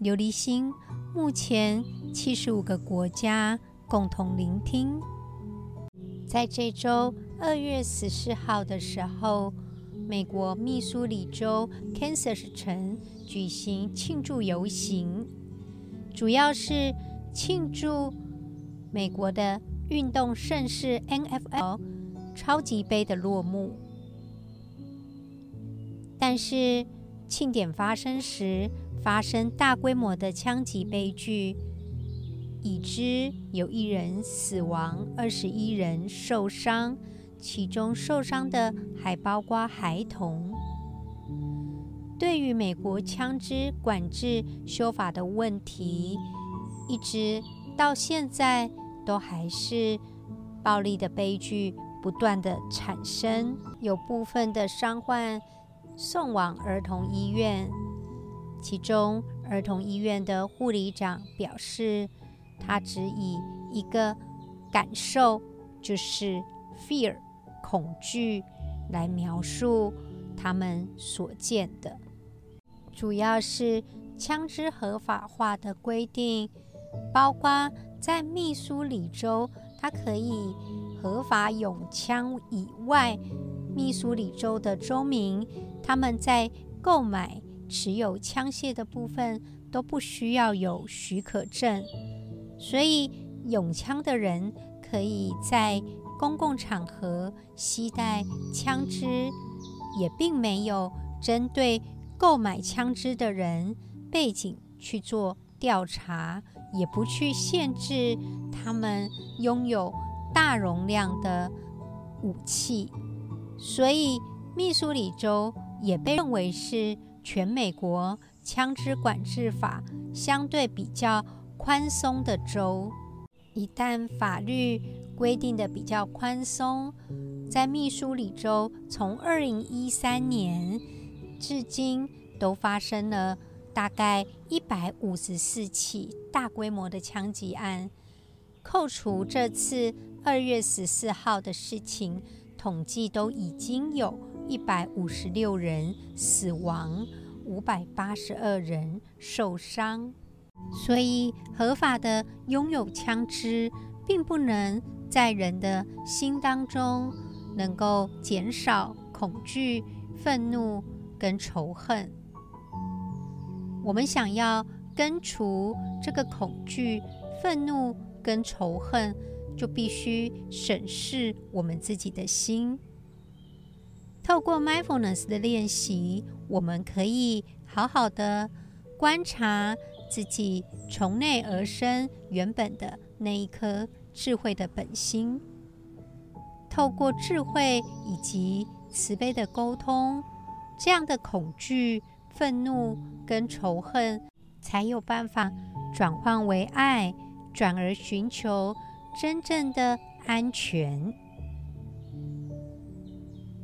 琉璃心。目前七十五个国家共同聆听。在这周二月十四号的时候，美国密苏里州 Kansas 城举行庆祝游行，主要是庆祝美国的运动盛事 NFL 超级杯的落幕。但是庆典发生时，发生大规模的枪击悲剧，已知有一人死亡，二十一人受伤，其中受伤的还包括孩童。对于美国枪支管制修法的问题，一直到现在都还是暴力的悲剧不断的产生，有部分的伤患送往儿童医院。其中，儿童医院的护理长表示，他只以一个感受，就是 fear 恐惧来描述他们所见的。主要是枪支合法化的规定，包括在密苏里州，它可以合法拥枪以外，密苏里州的州民他们在购买。持有枪械的部分都不需要有许可证，所以拥枪的人可以在公共场合携带枪支，也并没有针对购买枪支的人背景去做调查，也不去限制他们拥有大容量的武器，所以密苏里州也被认为是。全美国枪支管制法相对比较宽松的州，一旦法律规定的比较宽松，在密苏里州从二零一三年至今都发生了大概一百五十四起大规模的枪击案，扣除这次二月十四号的事情，统计都已经有。一百五十六人死亡，五百八十二人受伤。所以，合法的拥有枪支，并不能在人的心当中能够减少恐惧、愤怒跟仇恨。我们想要根除这个恐惧、愤怒跟仇恨，就必须审视我们自己的心。透过 mindfulness 的练习，我们可以好好的观察自己从内而生原本的那一颗智慧的本心。透过智慧以及慈悲的沟通，这样的恐惧、愤怒跟仇恨才有办法转换为爱，转而寻求真正的安全。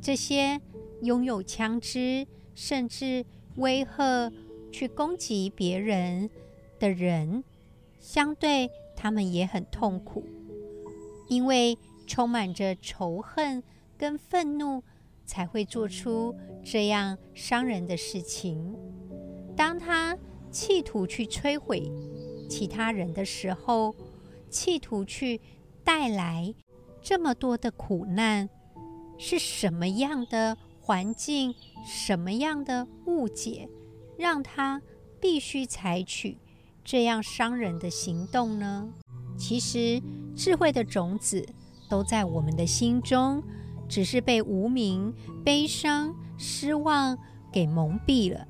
这些拥有枪支，甚至威吓去攻击别人的人，相对他们也很痛苦，因为充满着仇恨跟愤怒，才会做出这样伤人的事情。当他企图去摧毁其他人的时候，企图去带来这么多的苦难。是什么样的环境，什么样的误解，让他必须采取这样伤人的行动呢？其实，智慧的种子都在我们的心中，只是被无明、悲伤、失望给蒙蔽了。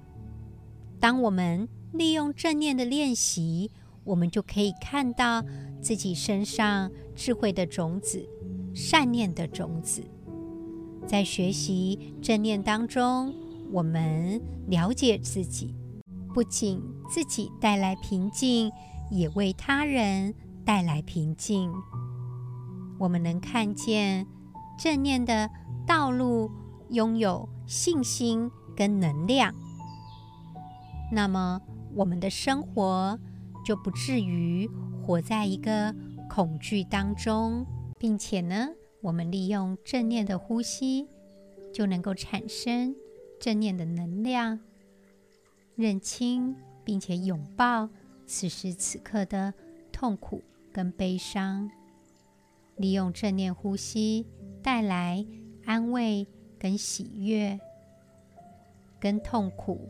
当我们利用正念的练习，我们就可以看到自己身上智慧的种子、善念的种子。在学习正念当中，我们了解自己，不仅自己带来平静，也为他人带来平静。我们能看见正念的道路，拥有信心跟能量，那么我们的生活就不至于活在一个恐惧当中，并且呢，我们利用正念的呼吸，就能够产生正念的能量，认清并且拥抱此时此刻的痛苦跟悲伤，利用正念呼吸带来安慰跟喜悦，跟痛苦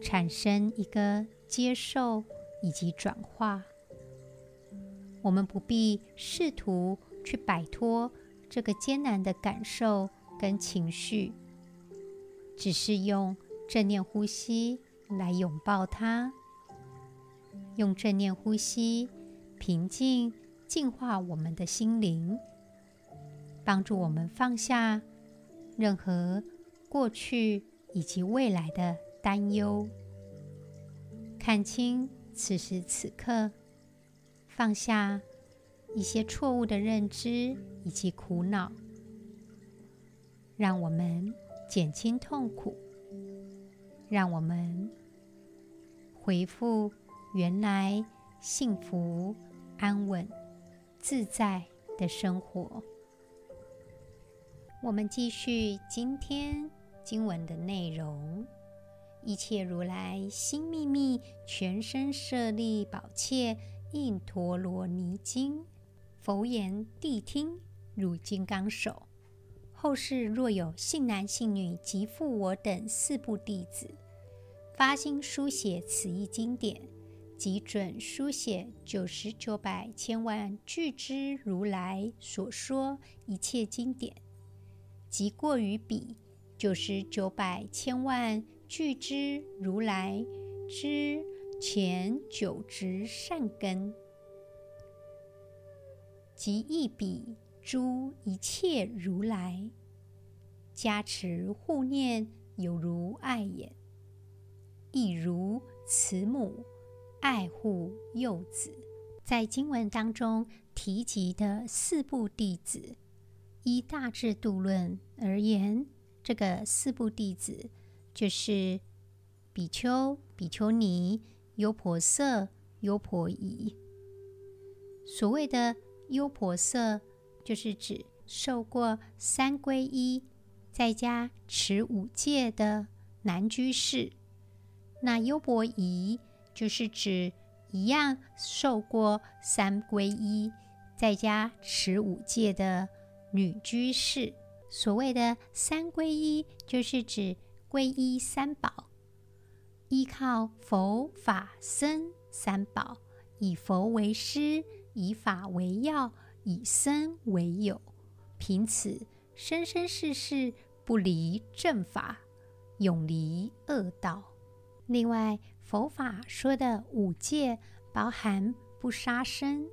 产生一个接受以及转化。我们不必试图去摆脱这个艰难的感受跟情绪，只是用正念呼吸来拥抱它，用正念呼吸平静、净化我们的心灵，帮助我们放下任何过去以及未来的担忧，看清此时此刻。放下一些错误的认知以及苦恼，让我们减轻痛苦，让我们恢复原来幸福、安稳、自在的生活。我们继续今天经文的内容：一切如来心秘密，全身舍利宝切。印陀罗尼经，佛言：谛听，汝金刚手。后世若有信男信女及复我等四部弟子，发心书写此一经典，即准书写九十九百千万俱之如来所说一切经典，即过于彼九十九百千万俱之如来之。前九执善根，即一彼诸一切如来加持护念，有如爱眼，亦如慈母爱护幼子。在经文当中提及的四部弟子，依大智度论而言，这个四部弟子就是比丘、比丘尼。优婆塞、优婆夷，所谓的优婆塞，就是指受过三皈依，在家持五戒的男居士；那优婆夷，就是指一样受过三皈依，在家持五戒的女居士。所谓的三皈依，就是指皈依三宝。依靠佛法僧三宝，以佛为师，以法为要，以僧为友，凭此生生世世不离正法，永离恶道。另外，佛法说的五戒包含不杀生、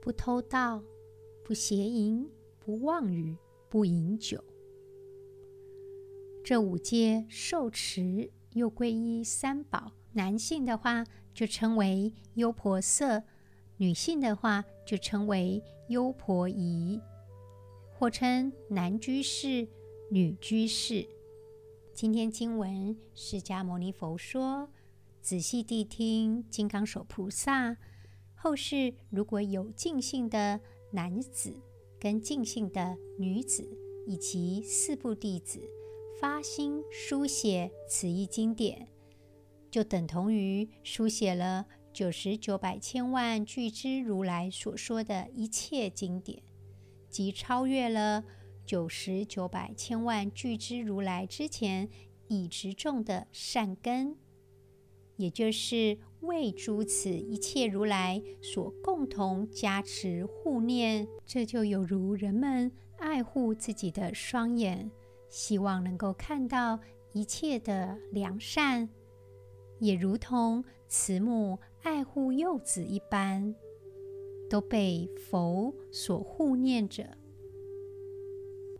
不偷盗、不邪淫、不妄语、不饮酒。这五戒受持。又归依三宝，男性的话就称为优婆塞，女性的话就称为优婆夷，或称男居士、女居士。今天经文，释迦牟尼佛说：仔细谛听，金刚手菩萨，后世如果有净信的男子跟净信的女子，以及四部弟子。发心书写此一经典，就等同于书写了九十九百千万俱胝如来所说的一切经典，即超越了九十九百千万俱胝如来之前已植种的善根，也就是为诸此一切如来所共同加持护念。这就有如人们爱护自己的双眼。希望能够看到一切的良善，也如同慈母爱护幼子一般，都被佛所护念着。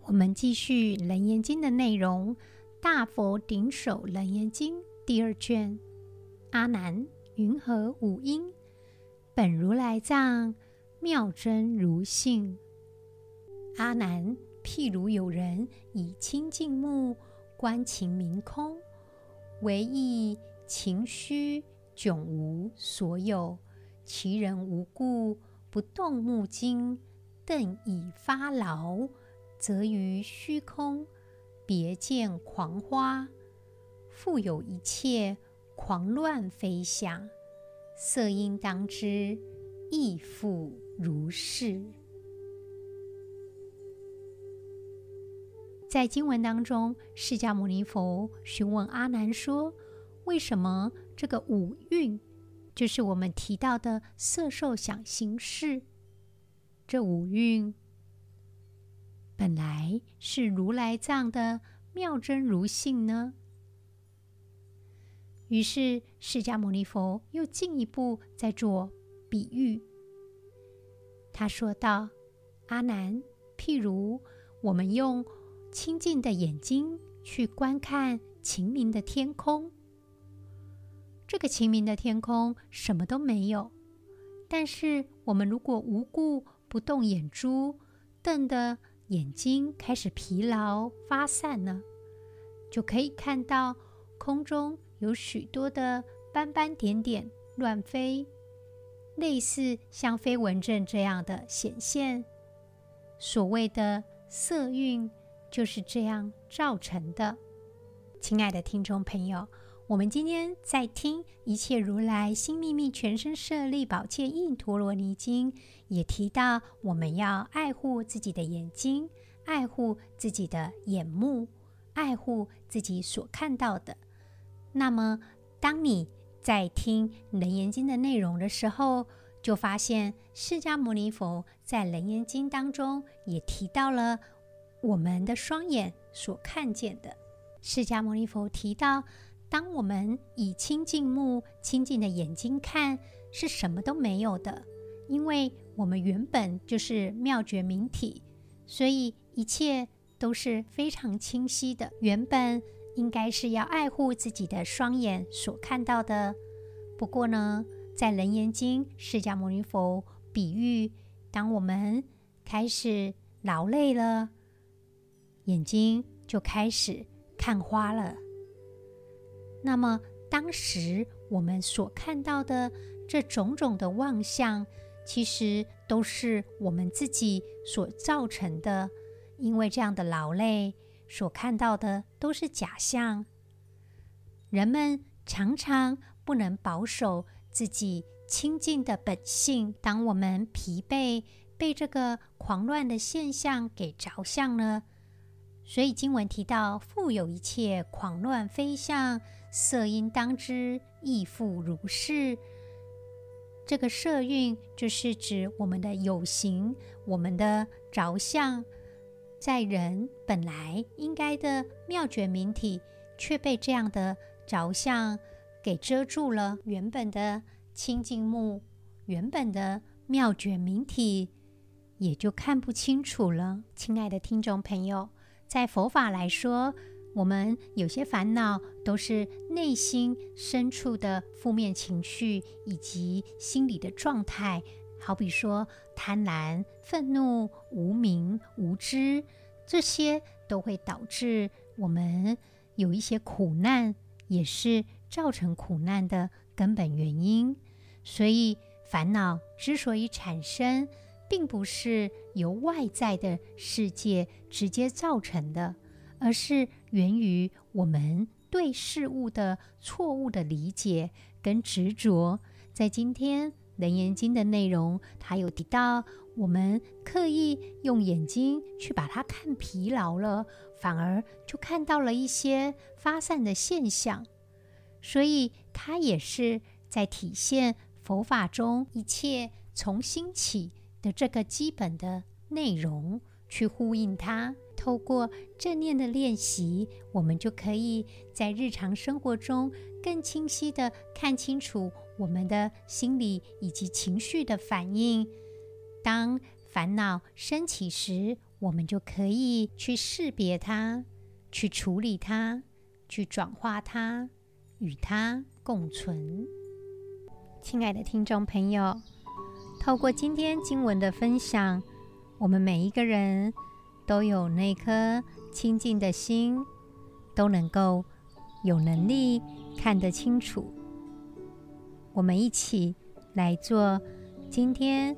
我们继续《楞严经》的内容，《大佛顶首楞严经》第二卷。阿难，云何五阴？本如来藏，妙真如性。阿难，譬如有人以清净目观情明空，唯意情虚迥无所有，其人无故不动目睛，瞪以发劳，则于虚空别见狂花，复有一切狂乱飞翔，色应当知，亦复如是。在经文当中，释迦牟尼佛询问阿难说：“为什么这个五蕴，就是我们提到的色、受、想、行、识，这五蕴本来是如来藏的妙真如性呢？”于是释迦牟尼佛又进一步在做比喻，他说道：“阿难，譬如我们用。”清净的眼睛去观看晴明的天空，这个晴明的天空什么都没有。但是我们如果无故不动眼珠，瞪得眼睛开始疲劳发散了，就可以看到空中有许多的斑斑点点乱飞，类似像飞蚊症这样的显现。所谓的色蕴。就是这样造成的。亲爱的听众朋友，我们今天在听《一切如来心秘密全身舍利宝剑印陀罗尼经》，也提到我们要爱护自己的眼睛，爱护自己的眼目，爱护自己所看到的。那么，当你在听《楞严经》的内容的时候，就发现释迦牟尼佛在《楞严经》当中也提到了。我们的双眼所看见的，释迦牟尼佛提到，当我们以清净目、清净的眼睛看，是什么都没有的，因为我们原本就是妙觉明体，所以一切都是非常清晰的。原本应该是要爱护自己的双眼所看到的，不过呢，在《楞严经》，释迦牟尼佛比喻，当我们开始劳累了。眼睛就开始看花了。那么，当时我们所看到的这种种的妄象，其实都是我们自己所造成的。因为这样的劳累，所看到的都是假象。人们常常不能保守自己清净的本性。当我们疲惫，被这个狂乱的现象给着相了。所以经文提到，复有一切狂乱非相，色应当知，亦复如是。这个色蕴就是指我们的有形，我们的着相，在人本来应该的妙觉明体，却被这样的着相给遮住了。原本的清净目，原本的妙觉明体，也就看不清楚了。亲爱的听众朋友。在佛法来说，我们有些烦恼都是内心深处的负面情绪以及心理的状态，好比说贪婪、愤怒、无明、无知，这些都会导致我们有一些苦难，也是造成苦难的根本原因。所以，烦恼之所以产生，并不是由外在的世界直接造成的，而是源于我们对事物的错误的理解跟执着。在今天《楞严经》的内容，它有提到，我们刻意用眼睛去把它看疲劳了，反而就看到了一些发散的现象。所以，它也是在体现佛法中一切从心起。的这个基本的内容去呼应它，透过正念的练习，我们就可以在日常生活中更清晰地看清楚我们的心理以及情绪的反应。当烦恼升起时，我们就可以去识别它，去处理它，去转化它，与它共存。亲爱的听众朋友，透过今天经文的分享，我们每一个人都有那颗清净的心，都能够有能力看得清楚。我们一起来做今天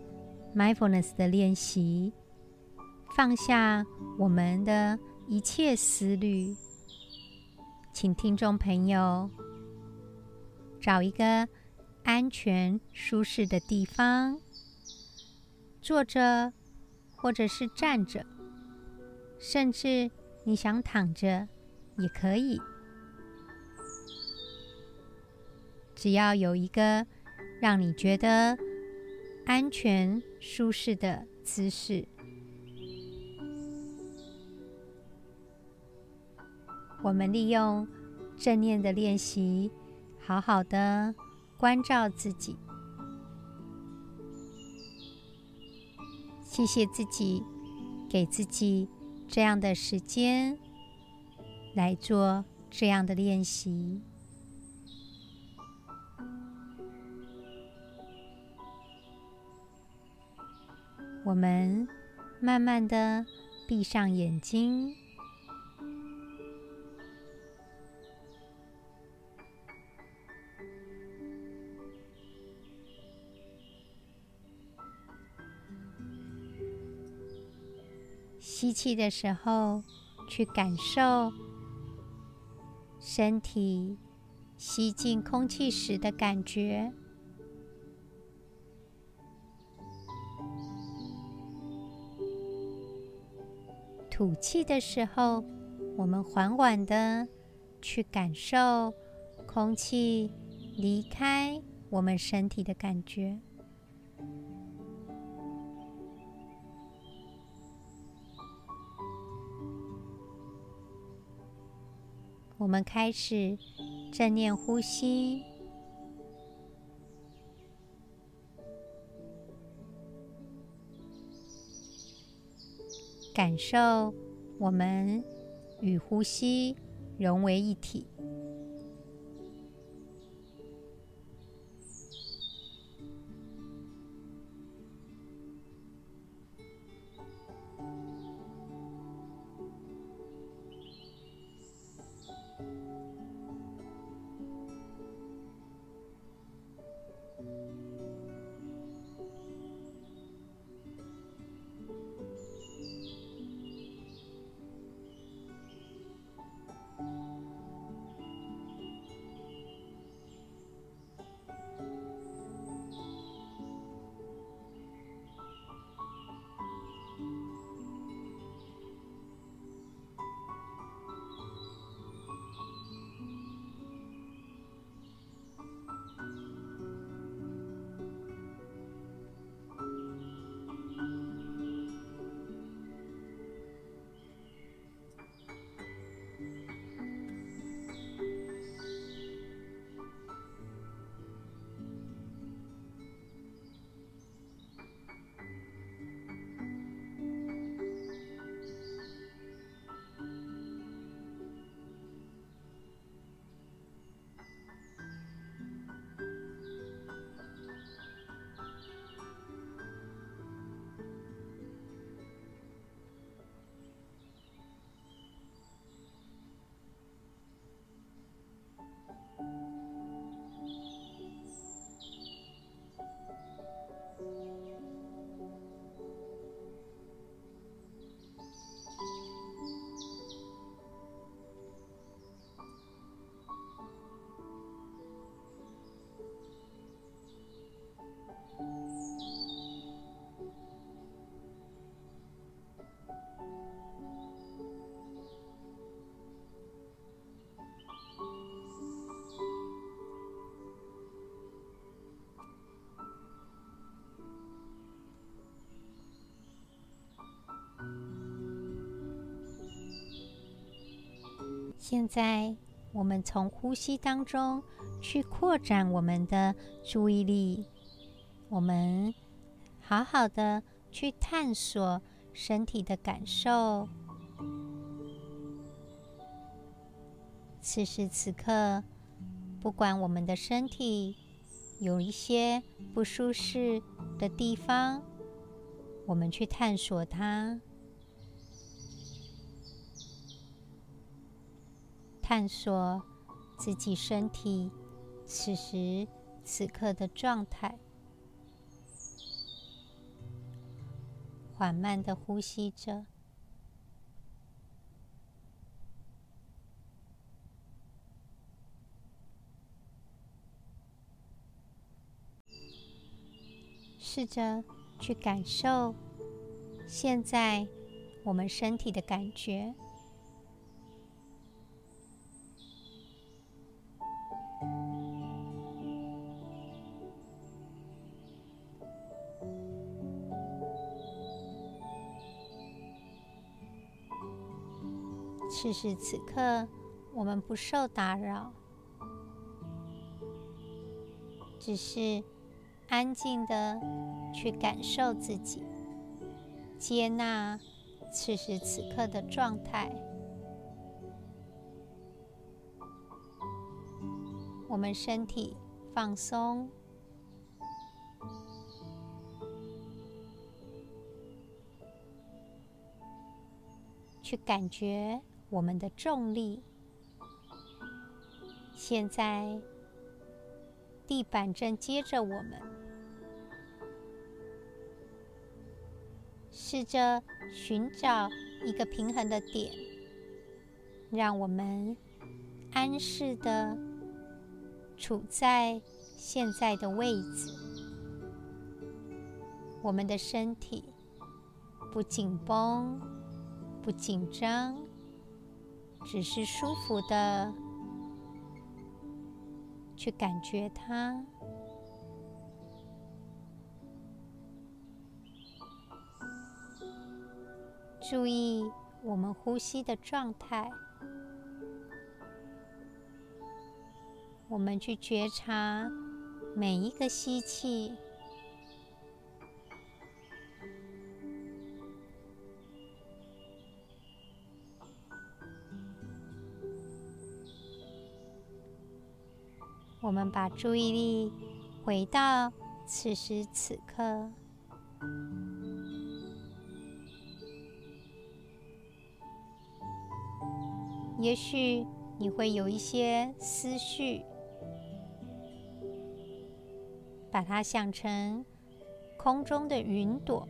mindfulness 的练习，放下我们的一切思虑。请听众朋友找一个安全舒适的地方，坐着或者是站着，甚至你想躺着也可以。只要有一个让你觉得安全舒适的姿势。我们利用正念的练习，好好的关照自己。谢谢自己，给自己这样的时间来做这样的练习。我们慢慢的闭上眼睛。吸气的时候，去感受身体吸进空气时的感觉；吐气的时候，我们缓缓的去感受空气离开我们身体的感觉。我们开始正念呼吸，感受我们与呼吸融为一体。现在，我们从呼吸当中去扩展我们的注意力，我们好好的去探索身体的感受。此时此刻，不管我们的身体有一些不舒适的地方，我们去探索它，探索自己身体此时此刻的状态，缓慢的呼吸着。试着去感受现在我们身体的感觉。此时此刻，我们不受打扰，只是。安静的去感受自己，接纳此时此刻的状态。我们身体放松，去感觉我们的重力。现在地板正接着我们。试着寻找一个平衡的点，让我们安适的处在现在的位置。我们的身体不紧绷，不紧张，只是舒服的去感觉它。注意我们呼吸的状态，我们去觉察每一个吸气，我们把注意力回到此时此刻。也许你会有一些思绪，把它想成空中的云朵。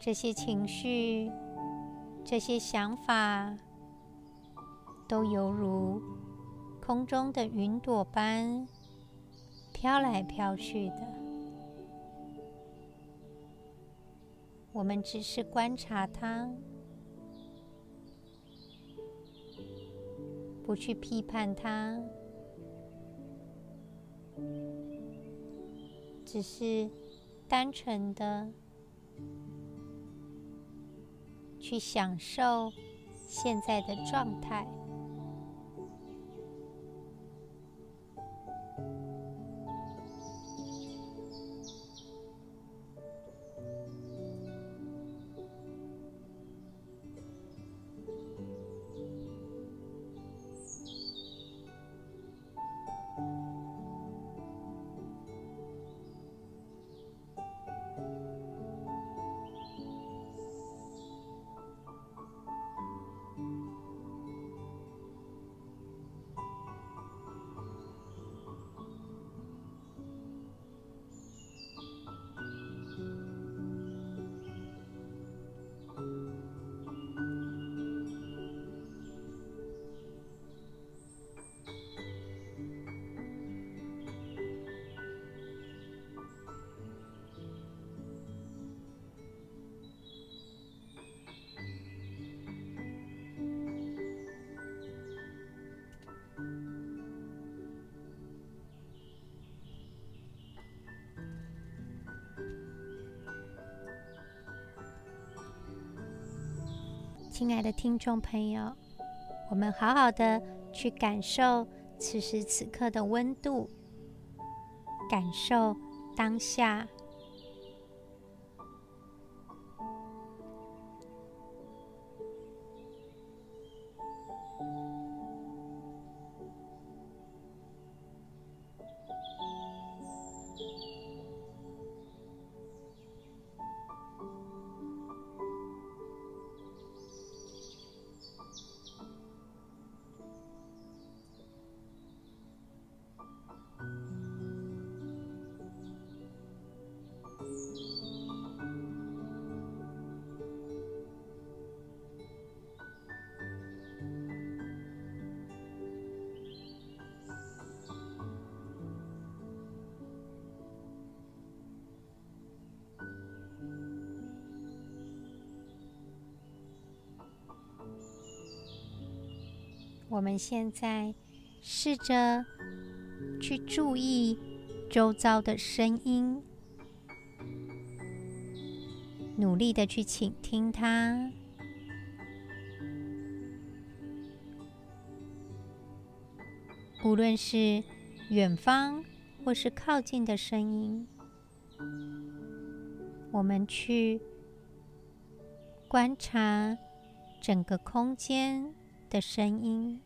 这些情绪、这些想法，都犹如空中的云朵般飘来飘去的。我们只是观察它。不去批判它，只是单纯的去享受现在的状态。亲爱的听众朋友，我们好好的去感受此时此刻的温度，感受当下。我们现在试着去注意周遭的声音，努力的去倾听它。无论是远方或是靠近的声音，我们去观察整个空间的声音。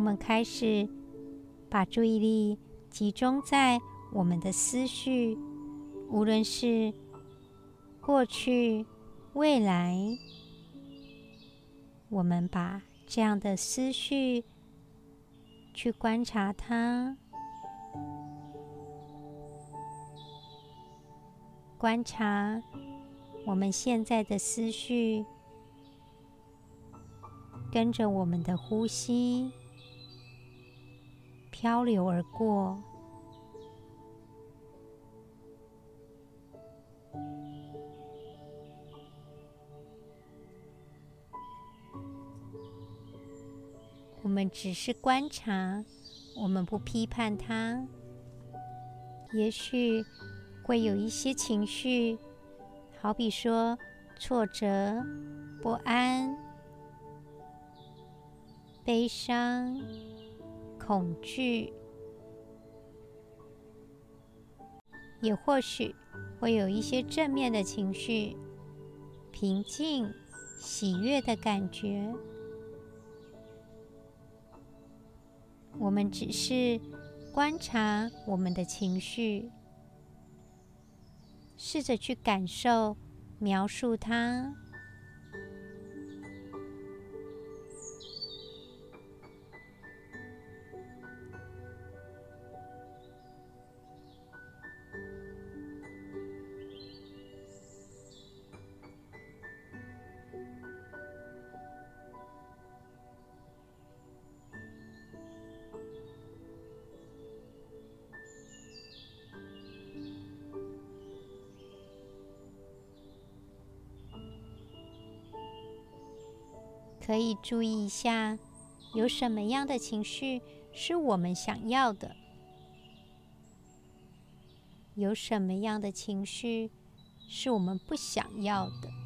我们开始把注意力集中在我们的思绪，无论是过去、未来，我们把这样的思绪去观察它，观察我们现在的思绪，跟着我们的呼吸。漂流而过。我们只是观察，我们不批判它。也许会有一些情绪，好比说挫折、不安、悲伤。恐惧，也或许会有一些正面的情绪，平静、喜悦的感觉。我们只是观察我们的情绪，试着去感受、描述它。可以注意一下，有什么样的情绪是我们想要的？有什么样的情绪是我们不想要的？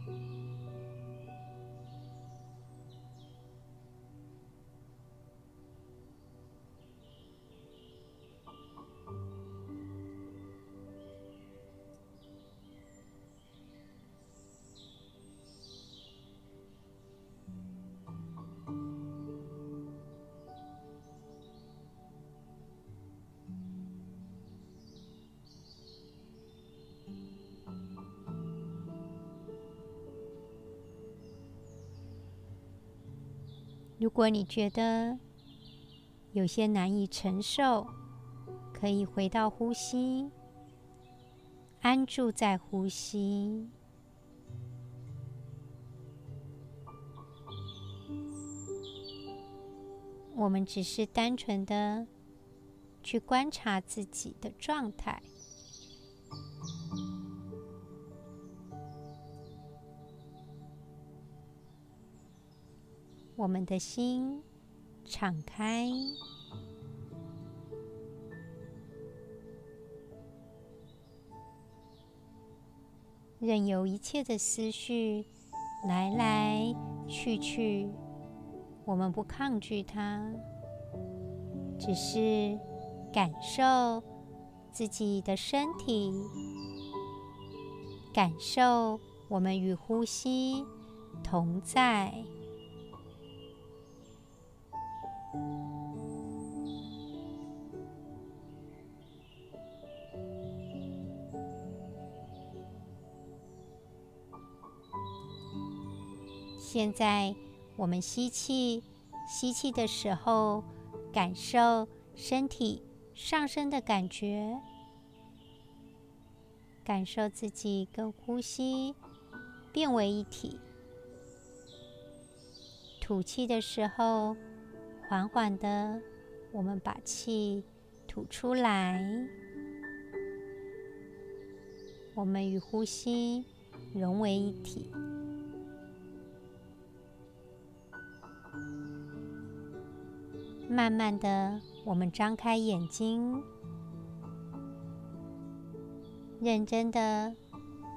如果你觉得有些难以承受，可以回到呼吸，安住在呼吸。我们只是单纯的去观察自己的状态。我们的心敞开，任由一切的思绪来来去去，我们不抗拒它，只是感受自己的身体，感受我们与呼吸同在。现在我们吸气，吸气的时候，感受身体上升的感觉，感受自己跟呼吸变为一体。吐气的时候，缓缓的，我们把气吐出来，我们与呼吸融为一体。慢慢的，我们张开眼睛，认真的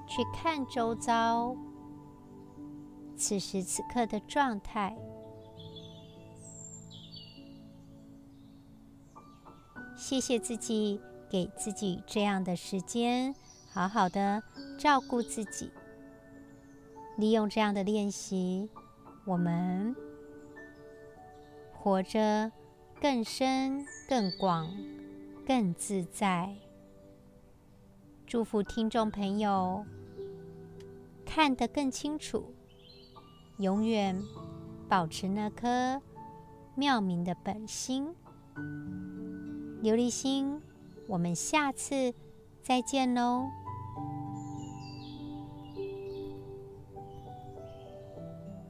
去看周遭，此时此刻的状态。谢谢自己，给自己这样的时间，好好的照顾自己。利用这样的练习，我们活着。更深、更广、更自在。祝福听众朋友看得更清楚，永远保持那颗妙明的本心。琉璃心，我们下次再见喽。